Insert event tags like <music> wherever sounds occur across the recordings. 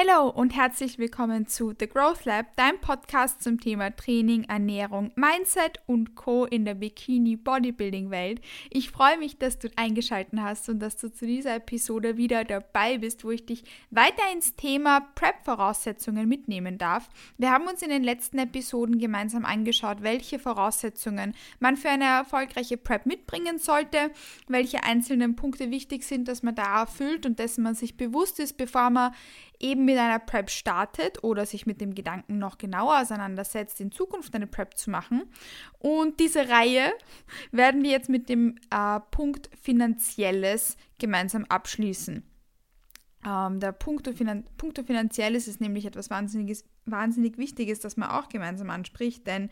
Hallo und herzlich willkommen zu The Growth Lab, deinem Podcast zum Thema Training, Ernährung, Mindset und Co. in der Bikini Bodybuilding Welt. Ich freue mich, dass du eingeschaltet hast und dass du zu dieser Episode wieder dabei bist, wo ich dich weiter ins Thema Prep-Voraussetzungen mitnehmen darf. Wir haben uns in den letzten Episoden gemeinsam angeschaut, welche Voraussetzungen man für eine erfolgreiche Prep mitbringen sollte, welche einzelnen Punkte wichtig sind, dass man da erfüllt und dessen man sich bewusst ist, bevor man eben mit einer Prep startet oder sich mit dem Gedanken noch genauer auseinandersetzt, in Zukunft eine Prep zu machen. Und diese Reihe <laughs> werden wir jetzt mit dem äh, Punkt Finanzielles gemeinsam abschließen. Ähm, der Punkt Finan Finanzielles ist nämlich etwas Wahnsinniges, wahnsinnig Wichtiges, das man auch gemeinsam anspricht, denn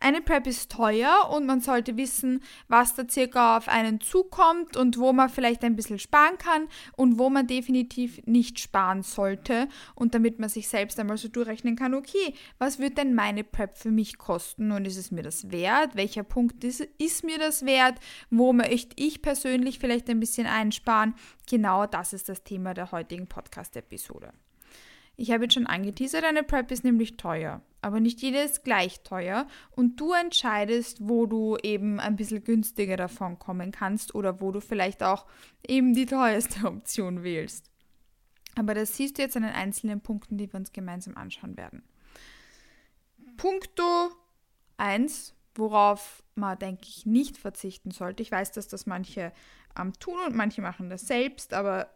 eine Prep ist teuer und man sollte wissen, was da circa auf einen zukommt und wo man vielleicht ein bisschen sparen kann und wo man definitiv nicht sparen sollte. Und damit man sich selbst einmal so durchrechnen kann, okay, was wird denn meine Prep für mich kosten und ist es mir das wert? Welcher Punkt ist, ist mir das wert? Wo möchte ich persönlich vielleicht ein bisschen einsparen? Genau das ist das Thema der heutigen Podcast-Episode. Ich habe jetzt schon angeteasert, eine Prep ist nämlich teuer, aber nicht jede ist gleich teuer und du entscheidest, wo du eben ein bisschen günstiger davon kommen kannst oder wo du vielleicht auch eben die teuerste <laughs> Option wählst. Aber das siehst du jetzt an den einzelnen Punkten, die wir uns gemeinsam anschauen werden. Punkto 1, worauf man, denke ich, nicht verzichten sollte. Ich weiß, dass das manche ähm, tun und manche machen das selbst, aber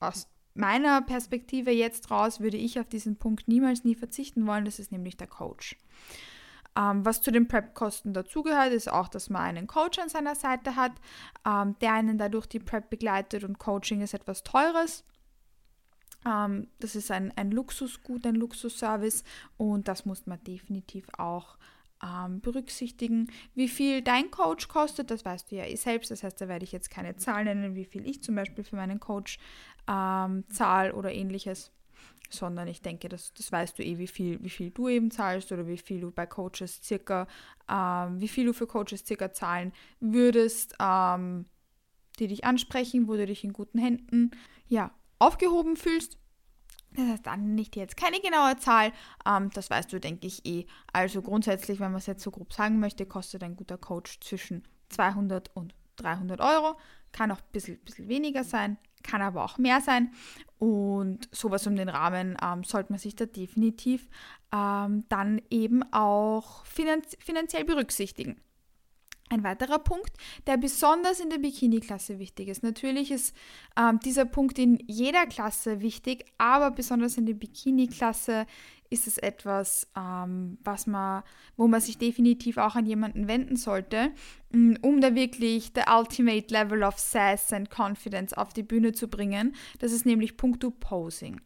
aus meiner Perspektive jetzt raus würde ich auf diesen Punkt niemals nie verzichten wollen. Das ist nämlich der Coach. Ähm, was zu den Prep-Kosten dazugehört, ist auch, dass man einen Coach an seiner Seite hat, ähm, der einen dadurch die Prep begleitet und Coaching ist etwas Teures. Ähm, das ist ein, ein Luxusgut, ein Luxusservice und das muss man definitiv auch ähm, berücksichtigen. Wie viel dein Coach kostet, das weißt du ja eh selbst. Das heißt, da werde ich jetzt keine Zahl nennen, wie viel ich zum Beispiel für meinen Coach ähm, zahle oder ähnliches. Sondern ich denke, das, das weißt du eh, wie viel, wie viel du eben zahlst oder wie viel du bei Coaches circa, ähm, wie viel du für Coaches circa zahlen würdest, ähm, die dich ansprechen, wo du dich in guten Händen ja, aufgehoben fühlst das heißt, dann nicht jetzt keine genaue Zahl, ähm, das weißt du, denke ich, eh. Also grundsätzlich, wenn man es jetzt so grob sagen möchte, kostet ein guter Coach zwischen 200 und 300 Euro. Kann auch ein bisschen, bisschen weniger sein, kann aber auch mehr sein. Und sowas um den Rahmen ähm, sollte man sich da definitiv ähm, dann eben auch finanz finanziell berücksichtigen. Ein weiterer Punkt, der besonders in der Bikini-Klasse wichtig ist. Natürlich ist ähm, dieser Punkt in jeder Klasse wichtig, aber besonders in der Bikini-Klasse ist es etwas, ähm, was man, wo man sich definitiv auch an jemanden wenden sollte, mm, um da wirklich the ultimate level of sass and confidence auf die Bühne zu bringen. Das ist nämlich Punkto Posing.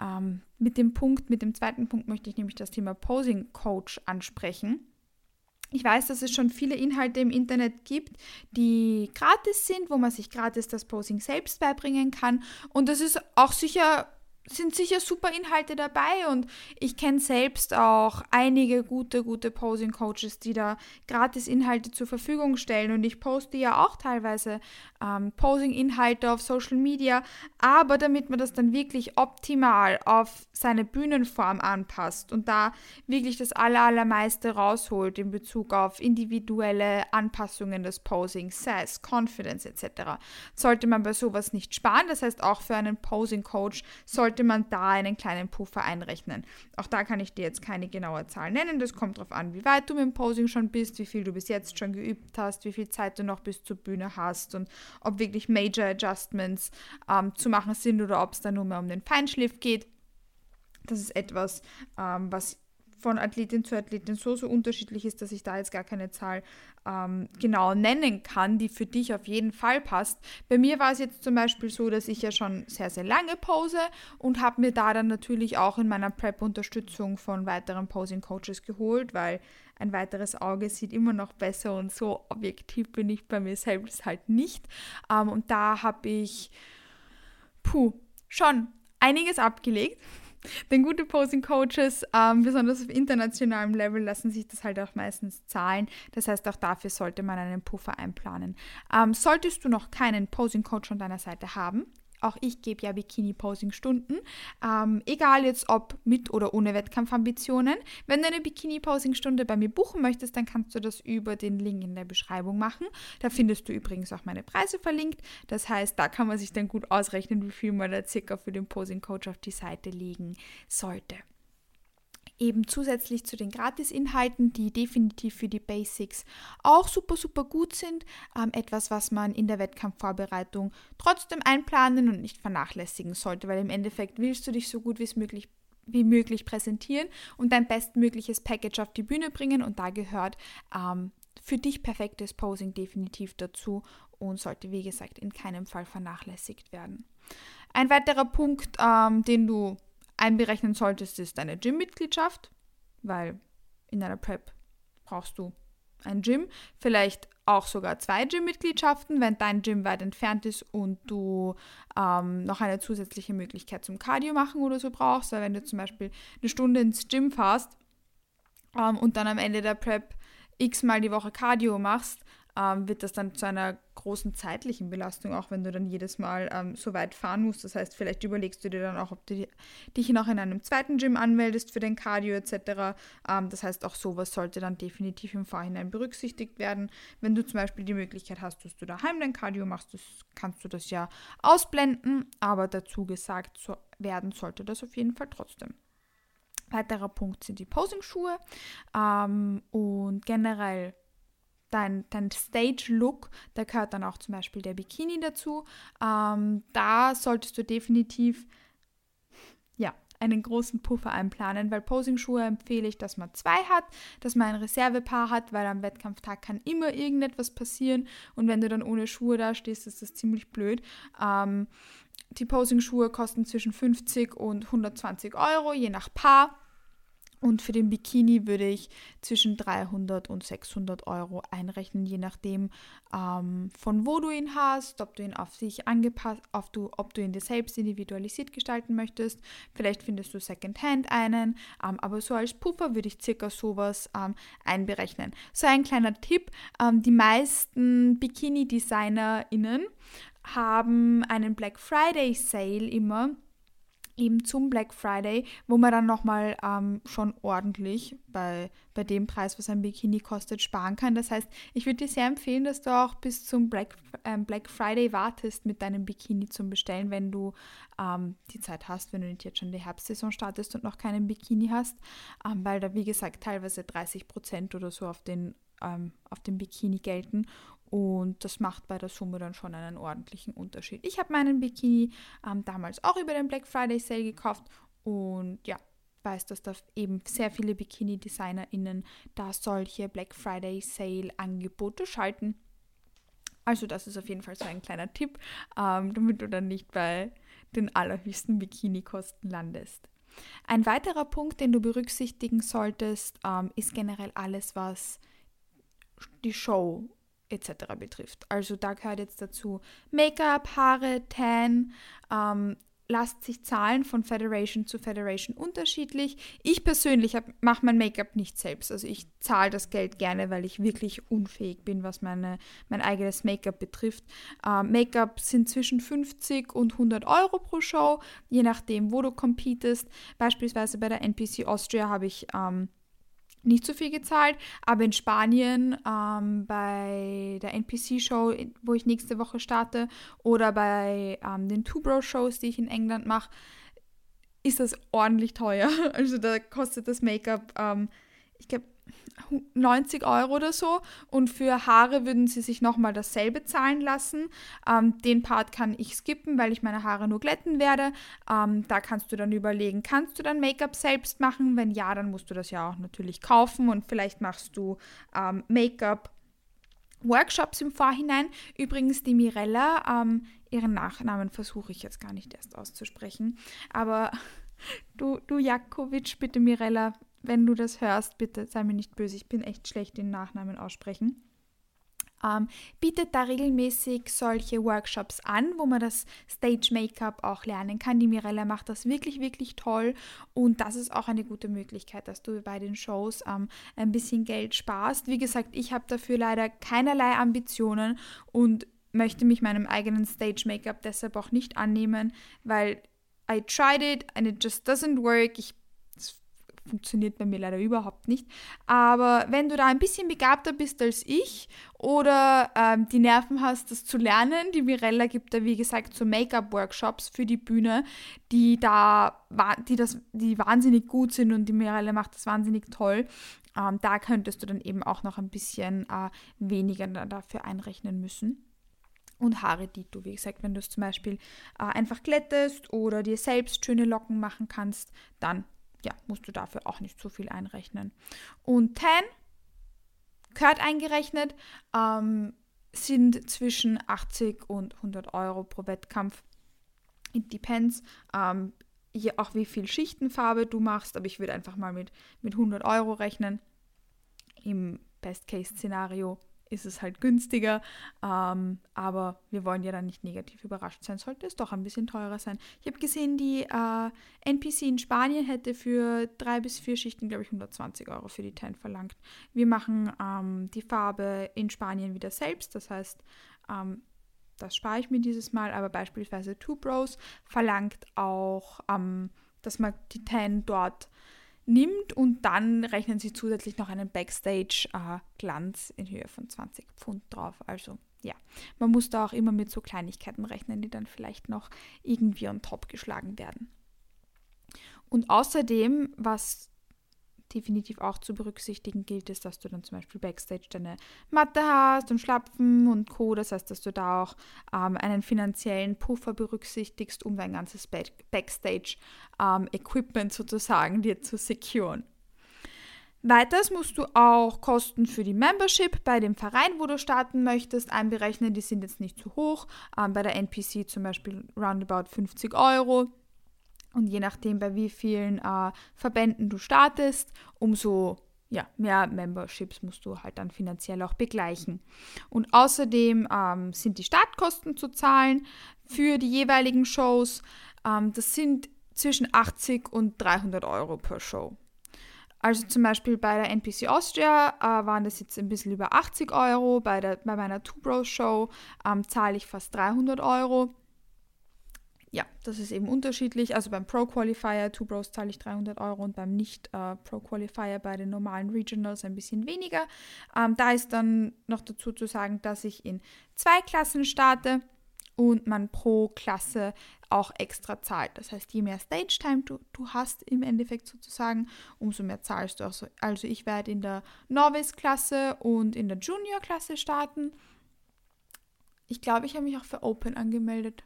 Ähm, mit dem Punkt, mit dem zweiten Punkt möchte ich nämlich das Thema Posing Coach ansprechen. Ich weiß, dass es schon viele Inhalte im Internet gibt, die gratis sind, wo man sich gratis das Posing selbst beibringen kann. Und das ist auch sicher sind sicher super Inhalte dabei und ich kenne selbst auch einige gute, gute Posing-Coaches, die da gratis Inhalte zur Verfügung stellen und ich poste ja auch teilweise ähm, Posing-Inhalte auf Social Media, aber damit man das dann wirklich optimal auf seine Bühnenform anpasst und da wirklich das allermeiste rausholt in Bezug auf individuelle Anpassungen des Posing, Sass, Confidence etc., sollte man bei sowas nicht sparen. Das heißt, auch für einen Posing-Coach sollte sollte man da einen kleinen Puffer einrechnen. Auch da kann ich dir jetzt keine genaue Zahl nennen. Das kommt darauf an, wie weit du mit dem Posing schon bist, wie viel du bis jetzt schon geübt hast, wie viel Zeit du noch bis zur Bühne hast und ob wirklich Major Adjustments ähm, zu machen sind oder ob es da nur mehr um den Feinschliff geht. Das ist etwas, ähm, was von Athletin zu Athletin so, so unterschiedlich ist, dass ich da jetzt gar keine Zahl ähm, genau nennen kann, die für dich auf jeden Fall passt. Bei mir war es jetzt zum Beispiel so, dass ich ja schon sehr, sehr lange pose und habe mir da dann natürlich auch in meiner Prep Unterstützung von weiteren Posing-Coaches geholt, weil ein weiteres Auge sieht immer noch besser und so objektiv bin ich bei mir selbst halt nicht. Ähm, und da habe ich, puh, schon einiges abgelegt denn gute Posing-Coaches, ähm, besonders auf internationalem Level, lassen sich das halt auch meistens zahlen. Das heißt, auch dafür sollte man einen Puffer einplanen. Ähm, solltest du noch keinen Posing-Coach an deiner Seite haben, auch ich gebe ja Bikini-Posing-Stunden, ähm, egal jetzt ob mit oder ohne Wettkampfambitionen. Wenn du eine Bikini-Posing-Stunde bei mir buchen möchtest, dann kannst du das über den Link in der Beschreibung machen. Da findest du übrigens auch meine Preise verlinkt. Das heißt, da kann man sich dann gut ausrechnen, wie viel man da circa für den Posing-Coach auf die Seite legen sollte eben zusätzlich zu den Gratis-Inhalten, die definitiv für die Basics auch super, super gut sind. Ähm, etwas, was man in der Wettkampfvorbereitung trotzdem einplanen und nicht vernachlässigen sollte, weil im Endeffekt willst du dich so gut wie möglich wie möglich präsentieren und dein bestmögliches Package auf die Bühne bringen und da gehört ähm, für dich perfektes Posing definitiv dazu und sollte, wie gesagt, in keinem Fall vernachlässigt werden. Ein weiterer Punkt, ähm, den du einberechnen solltest, ist deine Gym-Mitgliedschaft, weil in einer Prep brauchst du ein Gym, vielleicht auch sogar zwei Gym-Mitgliedschaften, wenn dein Gym weit entfernt ist und du ähm, noch eine zusätzliche Möglichkeit zum Cardio machen oder so brauchst, weil wenn du zum Beispiel eine Stunde ins Gym fährst ähm, und dann am Ende der Prep x-mal die Woche Cardio machst, ähm, wird das dann zu einer großen zeitlichen Belastung, auch wenn du dann jedes Mal ähm, so weit fahren musst. Das heißt, vielleicht überlegst du dir dann auch, ob du dich noch in einem zweiten Gym anmeldest für den Cardio etc. Ähm, das heißt, auch sowas sollte dann definitiv im Vorhinein berücksichtigt werden. Wenn du zum Beispiel die Möglichkeit hast, dass du daheim dein Cardio machst, das, kannst du das ja ausblenden, aber dazu gesagt so werden sollte das auf jeden Fall trotzdem. Weiterer Punkt sind die Posing-Schuhe ähm, und generell dein, dein Stage-Look, da gehört dann auch zum Beispiel der Bikini dazu. Ähm, da solltest du definitiv ja, einen großen Puffer einplanen, weil Posing-Schuhe empfehle ich, dass man zwei hat, dass man ein Reservepaar hat, weil am Wettkampftag kann immer irgendetwas passieren und wenn du dann ohne Schuhe da stehst, ist das ziemlich blöd. Ähm, die Posing-Schuhe kosten zwischen 50 und 120 Euro, je nach Paar. Und für den Bikini würde ich zwischen 300 und 600 Euro einrechnen, je nachdem, ähm, von wo du ihn hast, ob du ihn auf sich angepasst, auf du, ob du ihn dir selbst individualisiert gestalten möchtest. Vielleicht findest du Secondhand einen, ähm, aber so als Puffer würde ich circa sowas ähm, einberechnen. So ein kleiner Tipp: ähm, Die meisten Bikini-DesignerInnen haben einen Black Friday Sale immer eben zum Black Friday, wo man dann nochmal ähm, schon ordentlich bei, bei dem Preis, was ein Bikini kostet, sparen kann. Das heißt, ich würde dir sehr empfehlen, dass du auch bis zum Black, ähm, Black Friday wartest mit deinem Bikini zum Bestellen, wenn du ähm, die Zeit hast, wenn du nicht jetzt schon die Herbstsaison startest und noch keinen Bikini hast, ähm, weil da, wie gesagt, teilweise 30 Prozent oder so auf den, ähm, auf den Bikini gelten und das macht bei der Summe dann schon einen ordentlichen Unterschied. Ich habe meinen Bikini ähm, damals auch über den Black Friday Sale gekauft und ja, weiß, dass da eben sehr viele Bikini-DesignerInnen da solche Black Friday Sale Angebote schalten. Also das ist auf jeden Fall so ein kleiner Tipp, ähm, damit du dann nicht bei den allerhöchsten Bikini-Kosten landest. Ein weiterer Punkt, den du berücksichtigen solltest, ähm, ist generell alles, was die Show etc. betrifft. Also da gehört jetzt dazu Make-up, Haare, Tan, ähm, lasst sich zahlen von Federation zu Federation unterschiedlich. Ich persönlich mache mein Make-up nicht selbst. Also ich zahle das Geld gerne, weil ich wirklich unfähig bin, was meine, mein eigenes Make-up betrifft. Ähm, Make-up sind zwischen 50 und 100 Euro pro Show, je nachdem, wo du competest. Beispielsweise bei der NPC Austria habe ich ähm, nicht so viel gezahlt, aber in Spanien ähm, bei der NPC-Show, wo ich nächste Woche starte, oder bei ähm, den Two-Bro-Shows, die ich in England mache, ist das ordentlich teuer. <laughs> Also da kostet das Make-up, ähm, ich glaube, 90 Euro oder so. Und für Haare würden sie sich nochmal dasselbe zahlen lassen. Ähm, den Part kann ich skippen, weil ich meine Haare nur glätten werde. Ähm, da kannst du dann überlegen, kannst du dann Make-up selbst machen? Wenn ja, dann musst du das ja auch natürlich kaufen und vielleicht machst du ähm, Make-up. Workshops im Vorhinein. Übrigens, die Mirella, ähm, ihren Nachnamen versuche ich jetzt gar nicht erst auszusprechen. Aber <laughs> du, du Jakovic, bitte Mirella, wenn du das hörst, bitte sei mir nicht böse, ich bin echt schlecht den Nachnamen aussprechen. Ähm, bietet da regelmäßig solche Workshops an, wo man das Stage Make-up auch lernen kann. Die Mirella macht das wirklich, wirklich toll und das ist auch eine gute Möglichkeit, dass du bei den Shows ähm, ein bisschen Geld sparst. Wie gesagt, ich habe dafür leider keinerlei Ambitionen und möchte mich meinem eigenen Stage-Make-up deshalb auch nicht annehmen, weil I tried it and it just doesn't work. Ich funktioniert bei mir leider überhaupt nicht. Aber wenn du da ein bisschen begabter bist als ich oder ähm, die Nerven hast, das zu lernen, die Mirella gibt da, wie gesagt, so Make-up-Workshops für die Bühne, die da, die das, die wahnsinnig gut sind und die Mirella macht das wahnsinnig toll. Ähm, da könntest du dann eben auch noch ein bisschen äh, weniger dafür einrechnen müssen und Haare, die du, wie gesagt, wenn du es zum Beispiel äh, einfach glättest oder dir selbst schöne Locken machen kannst, dann ja, musst du dafür auch nicht so viel einrechnen. Und Tan gehört eingerechnet, ähm, sind zwischen 80 und 100 Euro pro Wettkampf. It depends. Ähm, auch wie viel Schichtenfarbe du machst, aber ich würde einfach mal mit, mit 100 Euro rechnen. Im Best-Case-Szenario ist es halt günstiger. Ähm, aber wir wollen ja dann nicht negativ überrascht sein, sollte es doch ein bisschen teurer sein. Ich habe gesehen, die äh, NPC in Spanien hätte für drei bis vier Schichten, glaube ich, 120 Euro für die Tan verlangt. Wir machen ähm, die Farbe in Spanien wieder selbst, das heißt, ähm, das spare ich mir dieses Mal, aber beispielsweise Two Bros verlangt auch, ähm, dass man die Tan dort nimmt und dann rechnen sie zusätzlich noch einen Backstage-Glanz äh, in Höhe von 20 Pfund drauf. Also ja, man muss da auch immer mit so Kleinigkeiten rechnen, die dann vielleicht noch irgendwie on top geschlagen werden. Und außerdem, was definitiv auch zu berücksichtigen gilt, ist, dass du dann zum Beispiel Backstage deine Matte hast und Schlapfen und Co. Das heißt, dass du da auch ähm, einen finanziellen Puffer berücksichtigst, um dein ganzes Backstage-Equipment ähm, sozusagen dir zu securen. Weiters musst du auch Kosten für die Membership bei dem Verein, wo du starten möchtest, einberechnen. Die sind jetzt nicht zu hoch. Ähm, bei der NPC zum Beispiel roundabout 50 Euro. Und je nachdem, bei wie vielen äh, Verbänden du startest, umso ja, mehr Memberships musst du halt dann finanziell auch begleichen. Und außerdem ähm, sind die Startkosten zu zahlen für die jeweiligen Shows. Ähm, das sind zwischen 80 und 300 Euro per Show. Also zum Beispiel bei der NPC Austria äh, waren das jetzt ein bisschen über 80 Euro, bei, der, bei meiner Two Bros Show ähm, zahle ich fast 300 Euro ja, das ist eben unterschiedlich. Also beim Pro Qualifier, Two Bros zahle ich 300 Euro und beim Nicht-Pro äh, Qualifier bei den normalen Regionals ein bisschen weniger. Ähm, da ist dann noch dazu zu sagen, dass ich in zwei Klassen starte und man pro Klasse auch extra zahlt. Das heißt, je mehr Stage Time du, du hast im Endeffekt sozusagen, umso mehr zahlst du auch. So. Also ich werde in der Novice-Klasse und in der Junior-Klasse starten. Ich glaube, ich habe mich auch für Open angemeldet.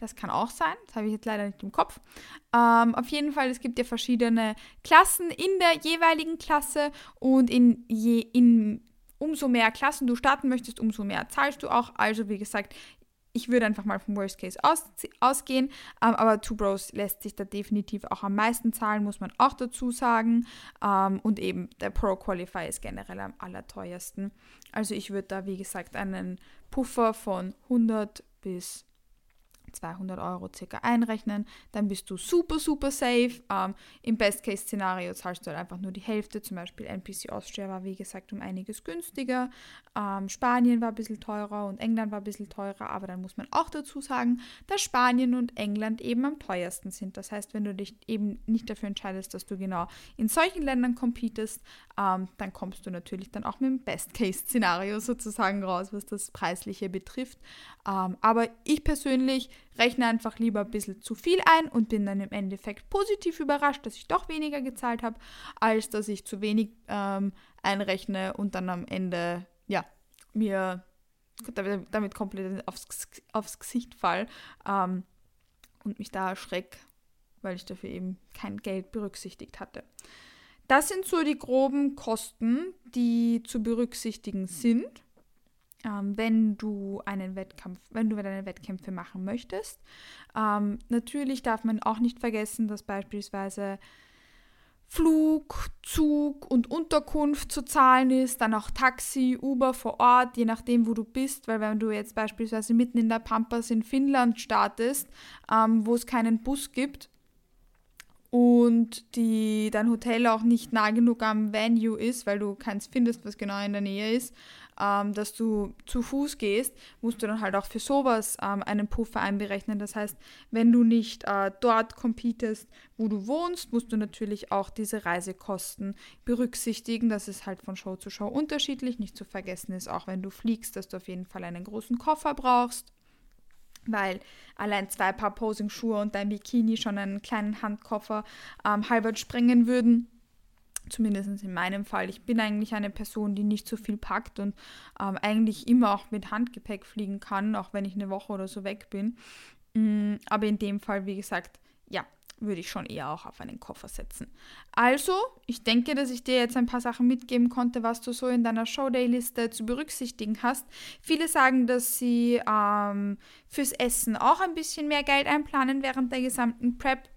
Das kann auch sein. Das habe ich jetzt leider nicht im Kopf. Ähm, auf jeden Fall, es gibt ja verschiedene Klassen in der jeweiligen Klasse und in, je, in umso mehr Klassen du starten möchtest, umso mehr zahlst du auch. Also wie gesagt, ich würde einfach mal vom Worst Case aus, ausgehen, ähm, aber Two Bros lässt sich da definitiv auch am meisten zahlen, muss man auch dazu sagen. Ähm, und eben der Pro Qualifier ist generell am allerteuersten. Also ich würde da, wie gesagt, einen Puffer von 100 bis 200 Euro circa einrechnen, dann bist du super, super safe. Ähm, Im Best-Case-Szenario zahlst du halt einfach nur die Hälfte. Zum Beispiel NPC Austria war, wie gesagt, um einiges günstiger. Ähm, Spanien war ein bisschen teurer und England war ein bisschen teurer. Aber dann muss man auch dazu sagen, dass Spanien und England eben am teuersten sind. Das heißt, wenn du dich eben nicht dafür entscheidest, dass du genau in solchen Ländern competest, ähm, dann kommst du natürlich dann auch mit dem Best-Case-Szenario sozusagen raus, was das Preisliche betrifft. Ähm, aber ich persönlich rechne einfach lieber ein bisschen zu viel ein und bin dann im Endeffekt positiv überrascht, dass ich doch weniger gezahlt habe, als dass ich zu wenig ähm, einrechne und dann am Ende, ja, mir damit komplett aufs, aufs Gesicht fall ähm, und mich da erschreck, weil ich dafür eben kein Geld berücksichtigt hatte. Das sind so die groben Kosten, die zu berücksichtigen sind ähm, wenn du einen Wettkampf, wenn du deine Wettkämpfe machen möchtest. Ähm, natürlich darf man auch nicht vergessen, dass beispielsweise Flug, Zug und Unterkunft zu zahlen ist, dann auch Taxi, Uber vor Ort, je nachdem, wo du bist, weil wenn du jetzt beispielsweise mitten in der Pampas in Finnland startest, ähm, wo es keinen Bus gibt, und die, dein Hotel auch nicht nah genug am Venue ist, weil du keins findest, was genau in der Nähe ist, ähm, dass du zu Fuß gehst, musst du dann halt auch für sowas ähm, einen Puffer einberechnen. Das heißt, wenn du nicht äh, dort competest, wo du wohnst, musst du natürlich auch diese Reisekosten berücksichtigen. Das ist halt von Show zu Show unterschiedlich. Nicht zu vergessen ist auch, wenn du fliegst, dass du auf jeden Fall einen großen Koffer brauchst weil allein zwei Paar Posing-Schuhe und dein Bikini schon einen kleinen Handkoffer ähm, halbert sprengen würden zumindest in meinem Fall. Ich bin eigentlich eine Person, die nicht so viel packt und ähm, eigentlich immer auch mit Handgepäck fliegen kann, auch wenn ich eine Woche oder so weg bin. Mm, aber in dem Fall, wie gesagt, ja, würde ich schon eher auch auf einen Koffer setzen. Also, ich denke, dass ich dir jetzt ein paar Sachen mitgeben konnte, was du so in deiner Showday-Liste zu berücksichtigen hast. Viele sagen, dass sie ähm, fürs Essen auch ein bisschen mehr Geld einplanen während der gesamten Prep.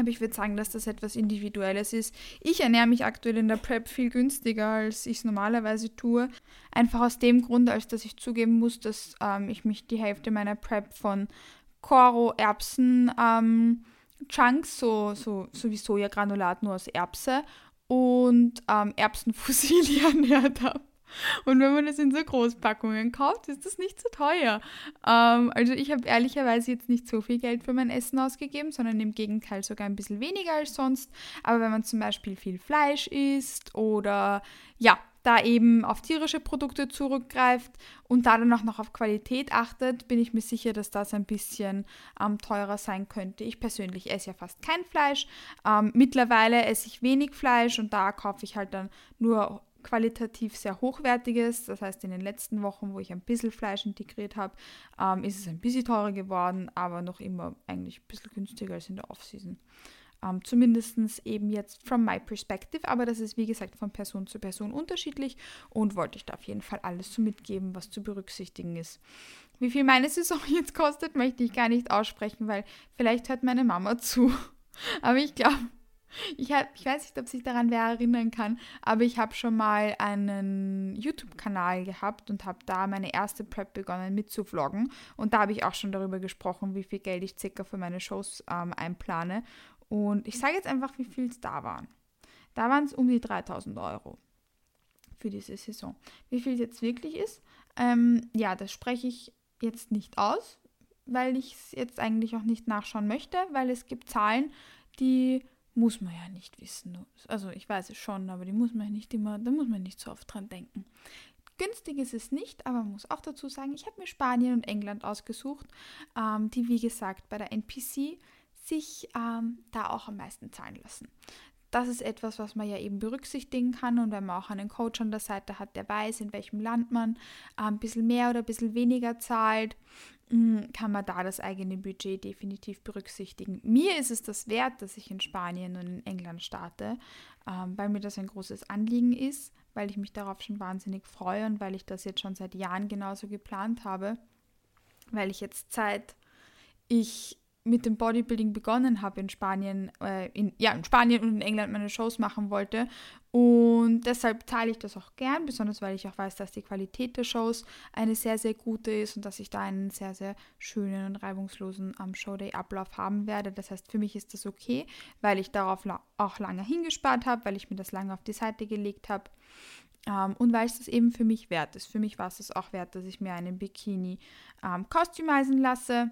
Aber ich würde sagen, dass das etwas Individuelles ist. Ich ernähre mich aktuell in der Prep viel günstiger, als ich es normalerweise tue. Einfach aus dem Grund, als dass ich zugeben muss, dass ähm, ich mich die Hälfte meiner Prep von Koro, Erbsen, ähm, Chunks, so, so, so wie Sojagranulat nur aus Erbse und ähm, Erbsenfusilli <laughs> ernährt habe. Und wenn man das in so Großpackungen kauft, ist das nicht so teuer. Ähm, also ich habe ehrlicherweise jetzt nicht so viel Geld für mein Essen ausgegeben, sondern im Gegenteil sogar ein bisschen weniger als sonst. Aber wenn man zum Beispiel viel Fleisch isst oder ja, da eben auf tierische Produkte zurückgreift und da dann auch noch auf Qualität achtet, bin ich mir sicher, dass das ein bisschen ähm, teurer sein könnte. Ich persönlich esse ja fast kein Fleisch. Ähm, mittlerweile esse ich wenig Fleisch und da kaufe ich halt dann nur qualitativ sehr hochwertiges. Das heißt, in den letzten Wochen, wo ich ein bisschen Fleisch integriert habe, ähm, ist es ein bisschen teurer geworden, aber noch immer eigentlich ein bisschen günstiger als in der Offseason. Ähm, Zumindest eben jetzt from my perspective, aber das ist wie gesagt von Person zu Person unterschiedlich und wollte ich da auf jeden Fall alles so mitgeben, was zu berücksichtigen ist. Wie viel meine Saison <laughs> jetzt kostet, möchte ich gar nicht aussprechen, weil vielleicht hört meine Mama zu. <laughs> Aber ich glaube, ich, hab, ich weiß nicht, ob sich daran wer erinnern kann, aber ich habe schon mal einen YouTube-Kanal gehabt und habe da meine erste Prep begonnen mitzuvloggen. Und da habe ich auch schon darüber gesprochen, wie viel Geld ich circa für meine Shows ähm, einplane. Und ich sage jetzt einfach, wie viel es da waren. Da waren es um die 3000 Euro für diese Saison. Wie viel es jetzt wirklich ist, ähm, ja, das spreche ich jetzt nicht aus, weil ich es jetzt eigentlich auch nicht nachschauen möchte, weil es gibt Zahlen, die muss man ja nicht wissen. Also ich weiß es schon, aber die muss man nicht immer, da muss man nicht so oft dran denken. Günstig ist es nicht, aber man muss auch dazu sagen, ich habe mir Spanien und England ausgesucht, ähm, die wie gesagt bei der NPC sich ähm, da auch am meisten zahlen lassen. Das ist etwas, was man ja eben berücksichtigen kann und wenn man auch einen Coach an der Seite hat, der weiß, in welchem Land man äh, ein bisschen mehr oder ein bisschen weniger zahlt, hm, kann man da das eigene Budget definitiv berücksichtigen. Mir ist es das wert, dass ich in Spanien und in England starte, ähm, weil mir das ein großes Anliegen ist, weil ich mich darauf schon wahnsinnig freue und weil ich das jetzt schon seit Jahren genauso geplant habe, weil ich jetzt seit ich mit dem Bodybuilding begonnen habe in Spanien, äh, in, ja, in Spanien und in England meine Shows machen wollte. Und deshalb teile ich das auch gern, besonders weil ich auch weiß, dass die Qualität der Shows eine sehr, sehr gute ist und dass ich da einen sehr, sehr schönen und reibungslosen um, Showday-Ablauf haben werde. Das heißt, für mich ist das okay, weil ich darauf la auch lange hingespart habe, weil ich mir das lange auf die Seite gelegt habe. Um, ähm, und weil es das eben für mich wert ist. Für mich war es das auch wert, dass ich mir einen Bikini ähm, customizen lasse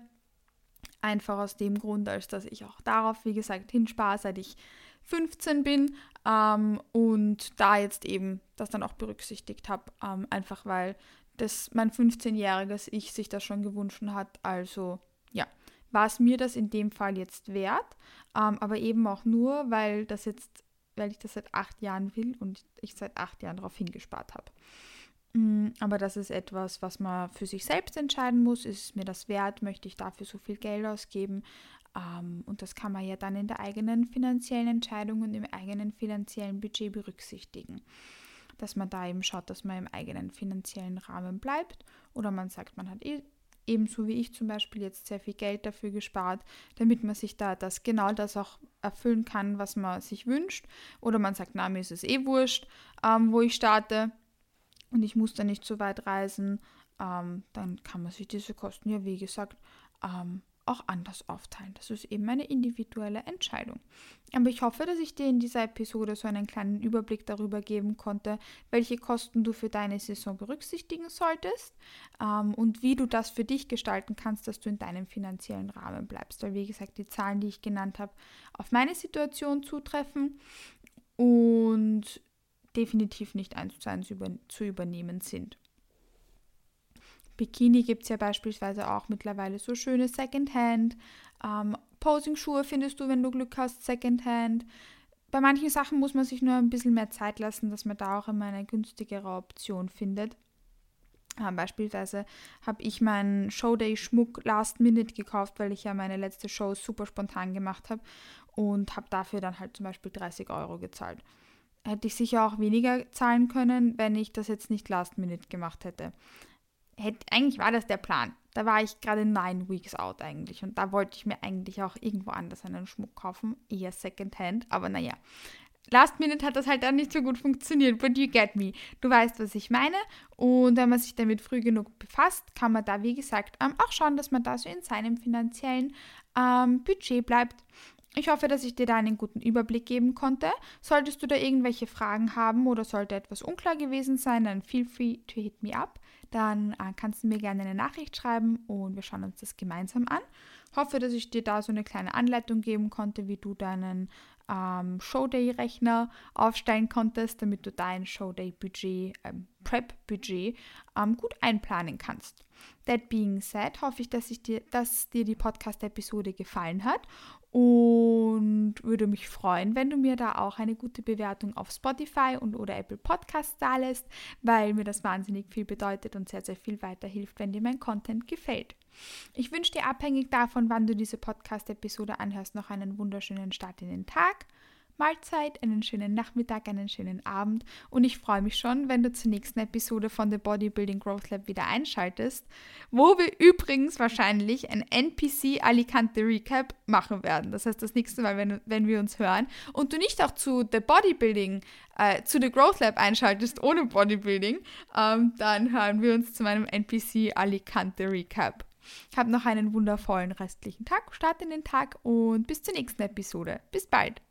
Einfach aus dem Grund, als dass ich auch darauf, wie gesagt, hinspare, seit ich 15 bin ähm, und da jetzt eben das dann auch berücksichtigt habe, ähm, einfach weil das mein 15-jähriges Ich sich das schon gewünscht hat. Also ja, war es mir das in dem Fall jetzt wert, ähm, aber eben auch nur, weil das jetzt, weil ich das seit acht Jahren will und ich seit acht Jahren darauf hingespart habe. Mm, aber das ist etwas, was man für sich selbst entscheiden muss. Ist mir das wert? Möchte ich dafür so viel Geld ausgeben? Ähm, und das kann man ja dann in der eigenen finanziellen Entscheidung und im eigenen finanziellen Budget berücksichtigen. Dass man da eben schaut, dass man im eigenen finanziellen Rahmen bleibt. Oder man sagt, man hat eh, ebenso wie ich zum Beispiel jetzt sehr viel Geld dafür gespart, damit man sich da das genau das auch erfüllen kann, was man sich wünscht. Oder man sagt, na, mir ist es eh wurscht, ähm, wo ich starte und ich muss da nicht so weit reisen, ähm, dann kann man sich diese Kosten ja, wie gesagt, ähm, auch anders aufteilen. Das ist eben eine individuelle Entscheidung. Aber ich hoffe, dass ich dir in dieser Episode so einen kleinen Überblick darüber geben konnte, welche Kosten du für deine Saison berücksichtigen solltest ähm, und wie du das für dich gestalten kannst, dass du in deinem finanziellen Rahmen bleibst. Weil, wie gesagt, die Zahlen, die ich genannt habe, auf meine Situation zutreffen und definitiv nicht eins zu eins über, zu übernehmen sind. Bikini gibt es ja beispielsweise auch mittlerweile so schöne Secondhand. Ähm, Posing-Schuhe findest du, wenn du Glück hast, Secondhand. Bei manchen Sachen muss man sich nur ein bisschen mehr Zeit lassen, dass man da auch immer eine günstigere Option findet. Ähm, beispielsweise habe ich meinen Showday-Schmuck last minute gekauft, weil ich ja meine letzte Show super spontan gemacht habe und habe dafür dann halt zum Beispiel 30 Euro gezahlt. Hätte ich sicher auch weniger zahlen können, wenn ich das jetzt nicht last minute gemacht hätte hätte, eigentlich war das der Plan. Da war ich gerade nine weeks out eigentlich und da wollte ich mir eigentlich auch irgendwo anders einen Schmuck kaufen, eher Secondhand, aber naja. Last Minute hat das halt dann nicht so gut funktioniert, but you get me. Du weißt, was ich meine. Und wenn man sich damit früh genug befasst, kann man da, wie gesagt, ähm, auch schauen, dass man da so in seinem finanziellen ähm, Budget bleibt. Ich hoffe, dass ich dir da einen guten Überblick geben konnte. Solltest du da irgendwelche Fragen haben oder sollte etwas unklar gewesen sein, dann feel free to hit me up dann äh, kannst du mir gerne eine Nachricht schreiben und wir schauen uns das gemeinsam an. Hoffe, dass ich dir da so eine kleine Anleitung geben konnte, wie du deinen ähm, Showday-Rechner aufstellen konntest, damit du dein Showday-Budget, ähm, Prep-Budget ähm, gut einplanen kannst. That being said, hoffe ich, dass, ich dir, dass dir die Podcast-Episode gefallen hat und würde mich freuen, wenn du mir da auch eine gute Bewertung auf Spotify und oder Apple Podcasts da lässt, weil mir das wahnsinnig viel bedeutet und sehr, sehr viel weiterhilft, wenn dir mein Content gefällt. Ich wünsche dir abhängig davon, wann du diese Podcast-Episode anhörst, noch einen wunderschönen Start in den Tag. Mahlzeit, einen schönen Nachmittag, einen schönen Abend und ich freue mich schon, wenn du zur nächsten Episode von The Bodybuilding Growth Lab wieder einschaltest, wo wir übrigens wahrscheinlich ein NPC Alicante Recap machen werden. Das heißt, das nächste Mal, wenn, wenn wir uns hören und du nicht auch zu The Bodybuilding, äh, zu The Growth Lab einschaltest ohne Bodybuilding, ähm, dann hören wir uns zu meinem NPC Alicante Recap. Hab noch einen wundervollen restlichen Tag, starte in den Tag und bis zur nächsten Episode. Bis bald.